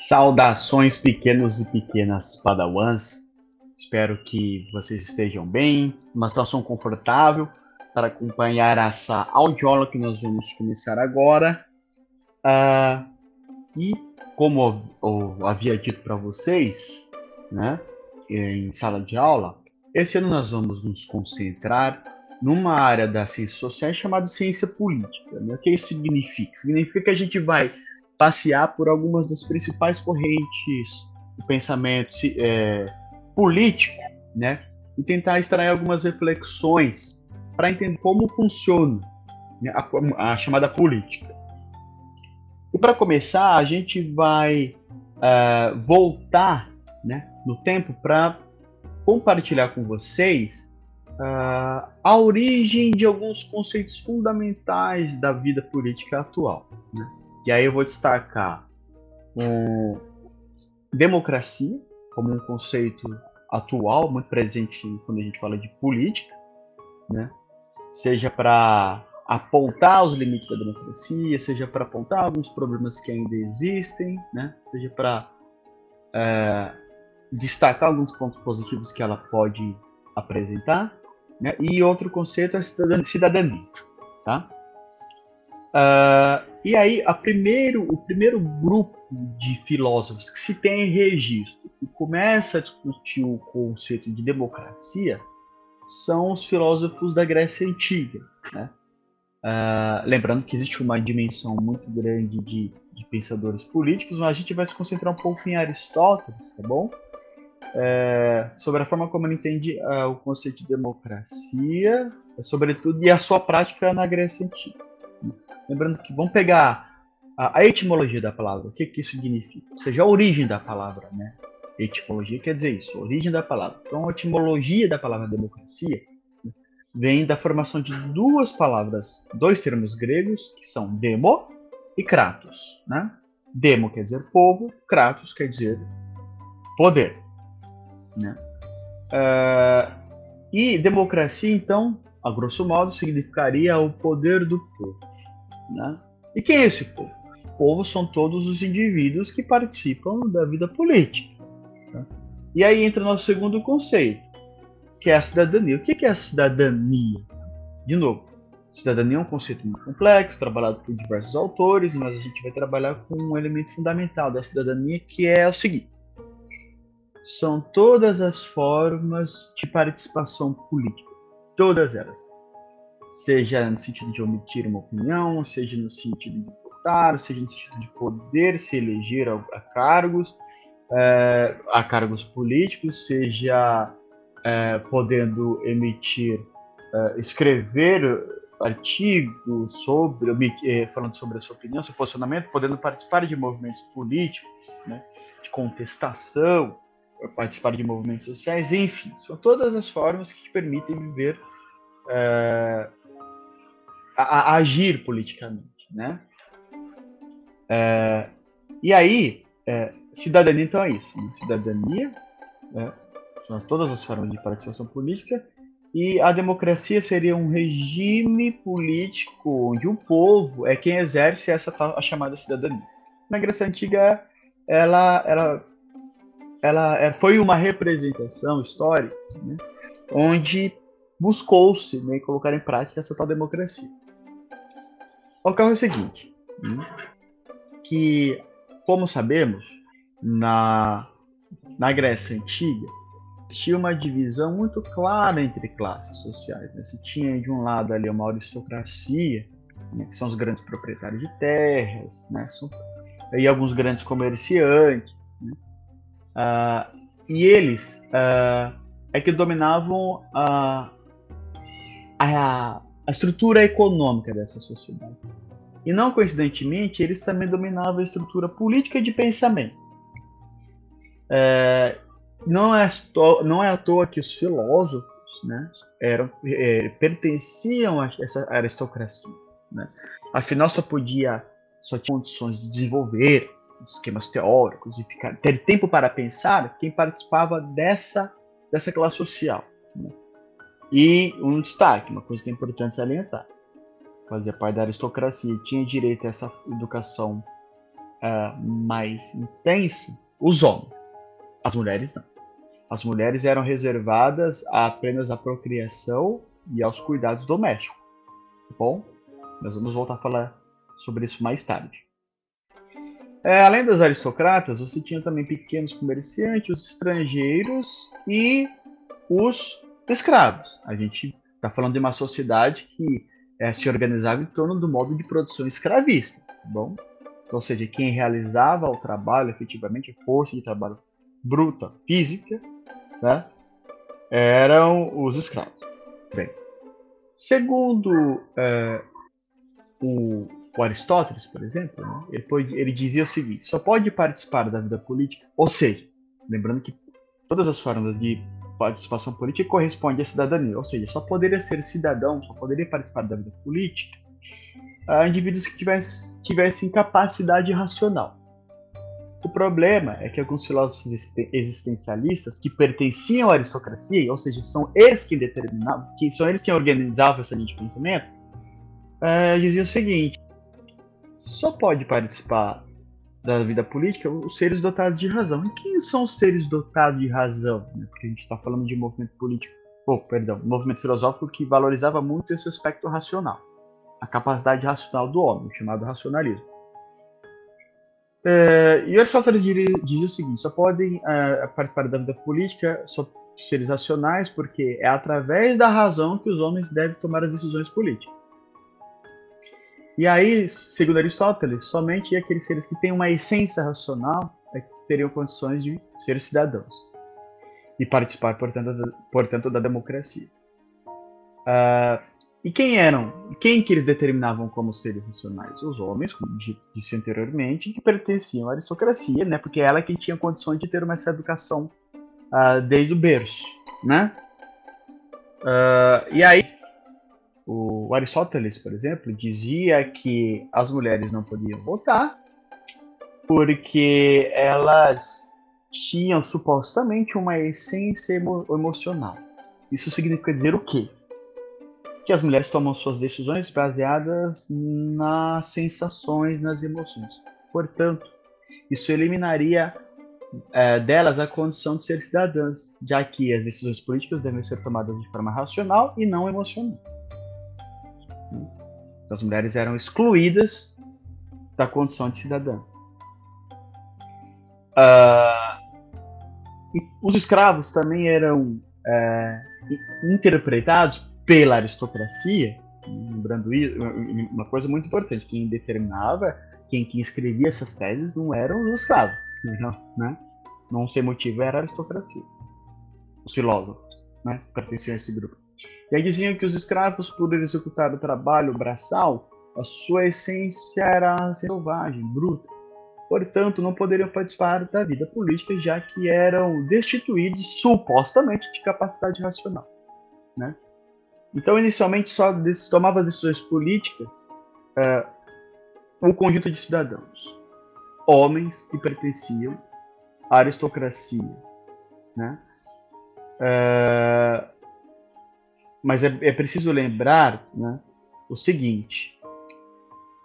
Saudações, pequenos e pequenas padawans. Espero que vocês estejam bem, uma situação confortável para acompanhar essa audiola que nós vamos começar agora. Uh, e como eu, eu havia dito para vocês, né, em sala de aula, esse ano nós vamos nos concentrar numa área das ciências sociais chamada ciência política. Né? O que isso significa? Significa que a gente vai passear por algumas das principais correntes do pensamento é, político, né? E tentar extrair algumas reflexões para entender como funciona né, a, a, chamada política. E para começar, a gente vai uh, voltar né, no tempo para compartilhar com vocês uh, a origem de alguns conceitos fundamentais da vida política atual. Né? E aí eu vou destacar um, democracia como um conceito atual, muito presente quando a gente fala de política, né? seja para apontar os limites da democracia, seja para apontar alguns problemas que ainda existem, né? seja para é, destacar alguns pontos positivos que ela pode apresentar, né? e outro conceito é cidadania. Tá? Uh, e aí, primeiro, o primeiro grupo de filósofos que se tem registro e começa a discutir o conceito de democracia são os filósofos da Grécia Antiga. Né? Uh, lembrando que existe uma dimensão muito grande de, de, pensadores políticos, mas a gente vai se concentrar um pouco em Aristóteles, tá bom? É, sobre a forma como ele entende uh, o conceito de democracia, sobretudo, e a sua prática na Grécia Antiga. Lembrando que vamos pegar a, a etimologia da palavra, o que, que isso significa? Ou seja, a origem da palavra, né? Etimologia quer dizer isso, origem da palavra. Então, a etimologia da palavra democracia vem da formação de duas palavras, dois termos gregos, que são demo e kratos. Né? Demo quer dizer povo, kratos quer dizer poder. Né? Uh, e democracia, então, a grosso modo, significaria o poder do povo. Né? E quem é esse povo? O povo são todos os indivíduos que participam da vida política. Tá? E aí entra nosso segundo conceito, que é a cidadania. O que é a cidadania? De novo, cidadania é um conceito muito complexo, trabalhado por diversos autores, mas a gente vai trabalhar com um elemento fundamental da cidadania, que é o seguinte: são todas as formas de participação política, todas elas. Seja no sentido de omitir uma opinião, seja no sentido de votar, seja no sentido de poder se eleger a, a cargos, é, a cargos políticos, seja é, podendo emitir, é, escrever artigos sobre, falando sobre a sua opinião, seu posicionamento, podendo participar de movimentos políticos, né, de contestação, participar de movimentos sociais, enfim, são todas as formas que te permitem viver é, a, a agir politicamente, né? É, e aí, é, cidadania então é isso, né? cidadania é, são todas as formas de participação política e a democracia seria um regime político onde o povo é quem exerce essa a chamada cidadania. Na Grécia Antiga, ela, ela, ela é, foi uma representação histórica né, onde buscou-se né, colocar em prática essa tal democracia. Ocorre o seguinte, né? que, como sabemos, na, na Grécia Antiga, existia uma divisão muito clara entre classes sociais. Né? Se tinha, de um lado, ali uma aristocracia, né, que são os grandes proprietários de terras, né, são, e alguns grandes comerciantes. Né? Uh, e eles uh, é que dominavam a, a, a estrutura econômica dessa sociedade. E não coincidentemente, eles também dominavam a estrutura política de pensamento. É, não, é, não é à toa que os filósofos né, eram, é, pertenciam a essa aristocracia. Né? Afinal, só podia, só tinha condições de desenvolver esquemas teóricos e ficar, ter tempo para pensar quem participava dessa, dessa classe social. Né? E um destaque, uma coisa que é importante salientar. Fazia parte da aristocracia, tinha direito a essa educação uh, mais intensa, os homens. As mulheres não. As mulheres eram reservadas apenas à procriação e aos cuidados domésticos. Tá bom? Nós vamos voltar a falar sobre isso mais tarde. É, além das aristocratas, você tinha também pequenos comerciantes, os estrangeiros e os escravos. A gente está falando de uma sociedade que é, se organizava em torno do modo de produção escravista. Tá bom? Então, ou seja, quem realizava o trabalho, efetivamente, a força de trabalho bruta, física, né, eram os escravos. Bem, segundo é, o o Aristóteles, por exemplo, né, ele, pode, ele, dizia o seguinte: só pode participar da vida política, ou seja, lembrando que todas as formas de participação política correspondem à cidadania, ou seja, só poderia ser cidadão, só poderia participar da vida política a indivíduos que tivessem, tivessem capacidade racional. O problema é que alguns filósofos existencialistas que pertenciam à aristocracia, ou seja, são eles que determinavam, que são eles que organizavam essa linha de pensamento, uh, diziam o seguinte: só pode participar da vida política os seres dotados de razão. E quem são os seres dotados de razão? Né? Porque a gente está falando de movimento político, oh, perdão, movimento filosófico que valorizava muito esse aspecto racional, a capacidade racional do homem, chamado racionalismo. É, e Aristóteles diz o seguinte: só podem é, participar da vida política só seres racionais, porque é através da razão que os homens devem tomar as decisões políticas. E aí, segundo Aristóteles, somente aqueles seres que têm uma essência racional é teriam condições de ser cidadãos e participar, portanto, da, portanto, da democracia. Uh, e quem eram? Quem que eles determinavam como seres racionais? Os homens, como disse anteriormente, que pertenciam à aristocracia, né? Porque ela é quem tinha condições de ter uma essa educação uh, desde o berço, né? Uh, e aí o Aristóteles, por exemplo, dizia que as mulheres não podiam votar porque elas tinham supostamente uma essência emo emocional. Isso significa dizer o quê? Que as mulheres tomam suas decisões baseadas nas sensações, nas emoções. Portanto, isso eliminaria é, delas a condição de ser cidadãs, já que as decisões políticas devem ser tomadas de forma racional e não emocional. Então, as mulheres eram excluídas da condição de cidadã. Uh, os escravos também eram é, interpretados pela aristocracia, lembrando isso, uma coisa muito importante, quem determinava, quem, quem escrevia essas teses não eram os escravos, não, né? não sei motivo era a aristocracia, os filósofos, né? pertenciam a esse grupo. E aí diziam que os escravos, por executar o trabalho braçal, a sua essência era selvagem, bruta. Portanto, não poderiam participar da vida política, já que eram destituídos supostamente de capacidade racional. Né? Então, inicialmente, só tomava decisões políticas uh, o conjunto de cidadãos, homens que pertenciam à aristocracia. Né? Uh, mas é, é preciso lembrar né, o seguinte,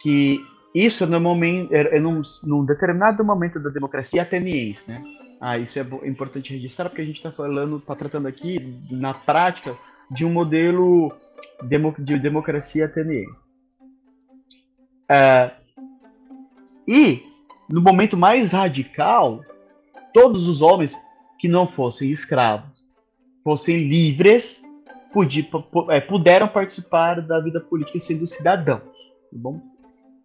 que isso no momento, é, é num, num, determinado momento da democracia ateniense, né? Ah, isso é importante registrar porque a gente está falando, está tratando aqui na prática de um modelo demo, de democracia ateniense. É, e no momento mais radical, todos os homens que não fossem escravos, fossem livres, é, puderam participar da vida política sendo cidadãos, tá bom?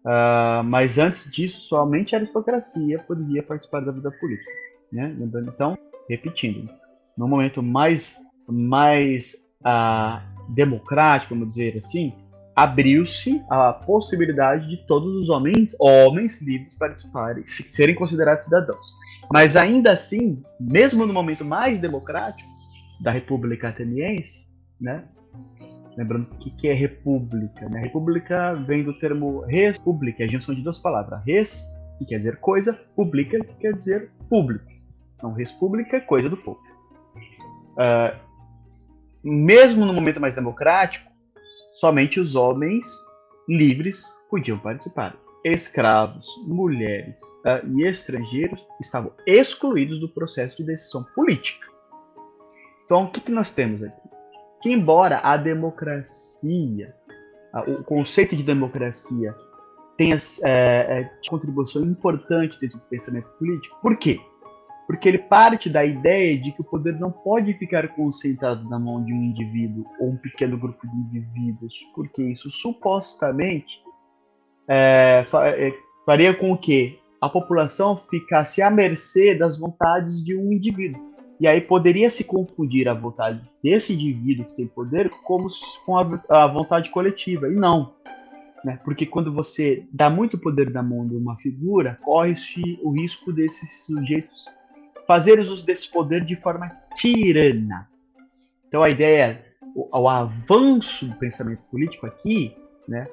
Uh, mas antes disso, somente a aristocracia poderia participar da vida política, né? Então, repetindo, no momento mais, mais uh, democrático, vamos dizer assim, abriu-se a possibilidade de todos os homens, homens livres participarem, serem considerados cidadãos. Mas ainda assim, mesmo no momento mais democrático da República Ateniense, né? Lembrando o que, que é república. Né? República vem do termo res pública, a junção de duas palavras. Res, que quer dizer coisa, pública, que quer dizer público. Então, res pública é coisa do povo. Uh, mesmo no momento mais democrático, somente os homens livres podiam participar. escravos, mulheres uh, e estrangeiros estavam excluídos do processo de decisão política. Então, o que, que nós temos aqui? Que, embora a democracia, o conceito de democracia, tenha é, é, contribuição importante dentro do pensamento político, por quê? Porque ele parte da ideia de que o poder não pode ficar concentrado na mão de um indivíduo ou um pequeno grupo de indivíduos, porque isso supostamente é, é, faria com que a população ficasse à mercê das vontades de um indivíduo. E aí poderia se confundir a vontade desse indivíduo que tem poder como com a, a vontade coletiva. E não. Né? Porque quando você dá muito poder na mão de uma figura, corre-se o risco desses sujeitos fazer uso desse poder de forma tirana. Então a ideia, o, o avanço do pensamento político aqui, né,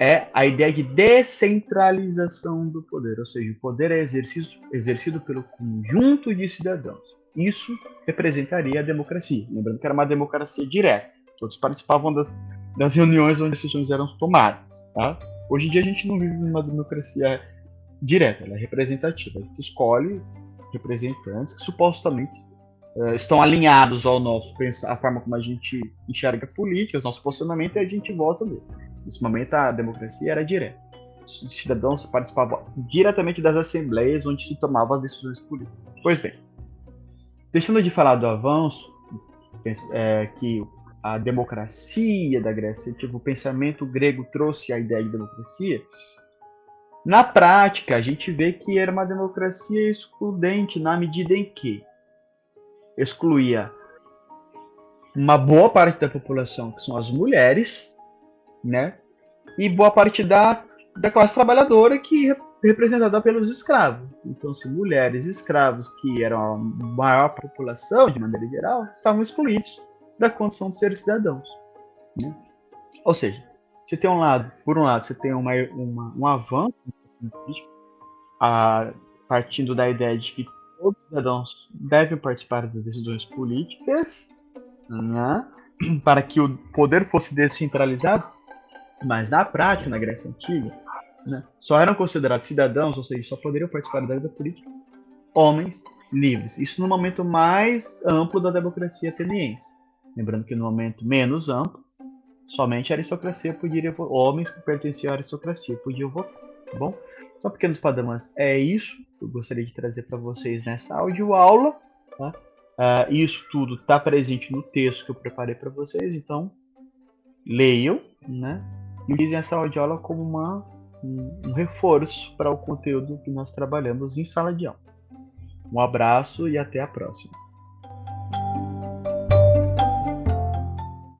é a ideia de descentralização do poder, ou seja, o poder é exercido, exercido pelo conjunto de cidadãos. Isso representaria a democracia. Lembrando que era uma democracia direta. Todos participavam das, das reuniões onde decisões eram tomadas. Tá? Hoje em dia a gente não vive numa democracia direta, ela é representativa. A gente escolhe representantes que supostamente uh, estão alinhados ao nosso a forma como a gente enxerga a política, o nosso posicionamento e a gente vota nele. Nesse momento, a democracia era direta. Os cidadãos participavam diretamente das assembleias onde se tomavam as decisões políticas. Pois bem, deixando de falar do avanço, é, que a democracia da Grécia, tipo, o pensamento grego trouxe a ideia de democracia, na prática, a gente vê que era uma democracia excludente na medida em que excluía uma boa parte da população, que são as mulheres, né? E boa parte da, da classe trabalhadora, que representada pelos escravos. Então, se mulheres escravos, que eram a maior população, de maneira geral, estavam excluídos da condição de ser cidadãos. Né? Ou seja, você tem um lado, por um lado, você tem uma, uma um avanço a, partindo da ideia de que todos os cidadãos devem participar das decisões políticas, né? para que o poder fosse descentralizado, mas na prática, na Grécia Antiga, né, só eram considerados cidadãos, ou seja, só poderiam participar da vida política homens livres. Isso no momento mais amplo da democracia ateniense. Lembrando que no momento menos amplo, somente a aristocracia poderia, homens que pertenciam à aristocracia podiam votar, tá bom? Então, pequenos padamãs, é isso que eu gostaria de trazer para vocês nessa audioaula, tá? Uh, isso tudo está presente no texto que eu preparei para vocês, então leiam, né? E utilizem essa audioaula como uma, um, um reforço para o conteúdo que nós trabalhamos em sala de aula. Um abraço e até a próxima.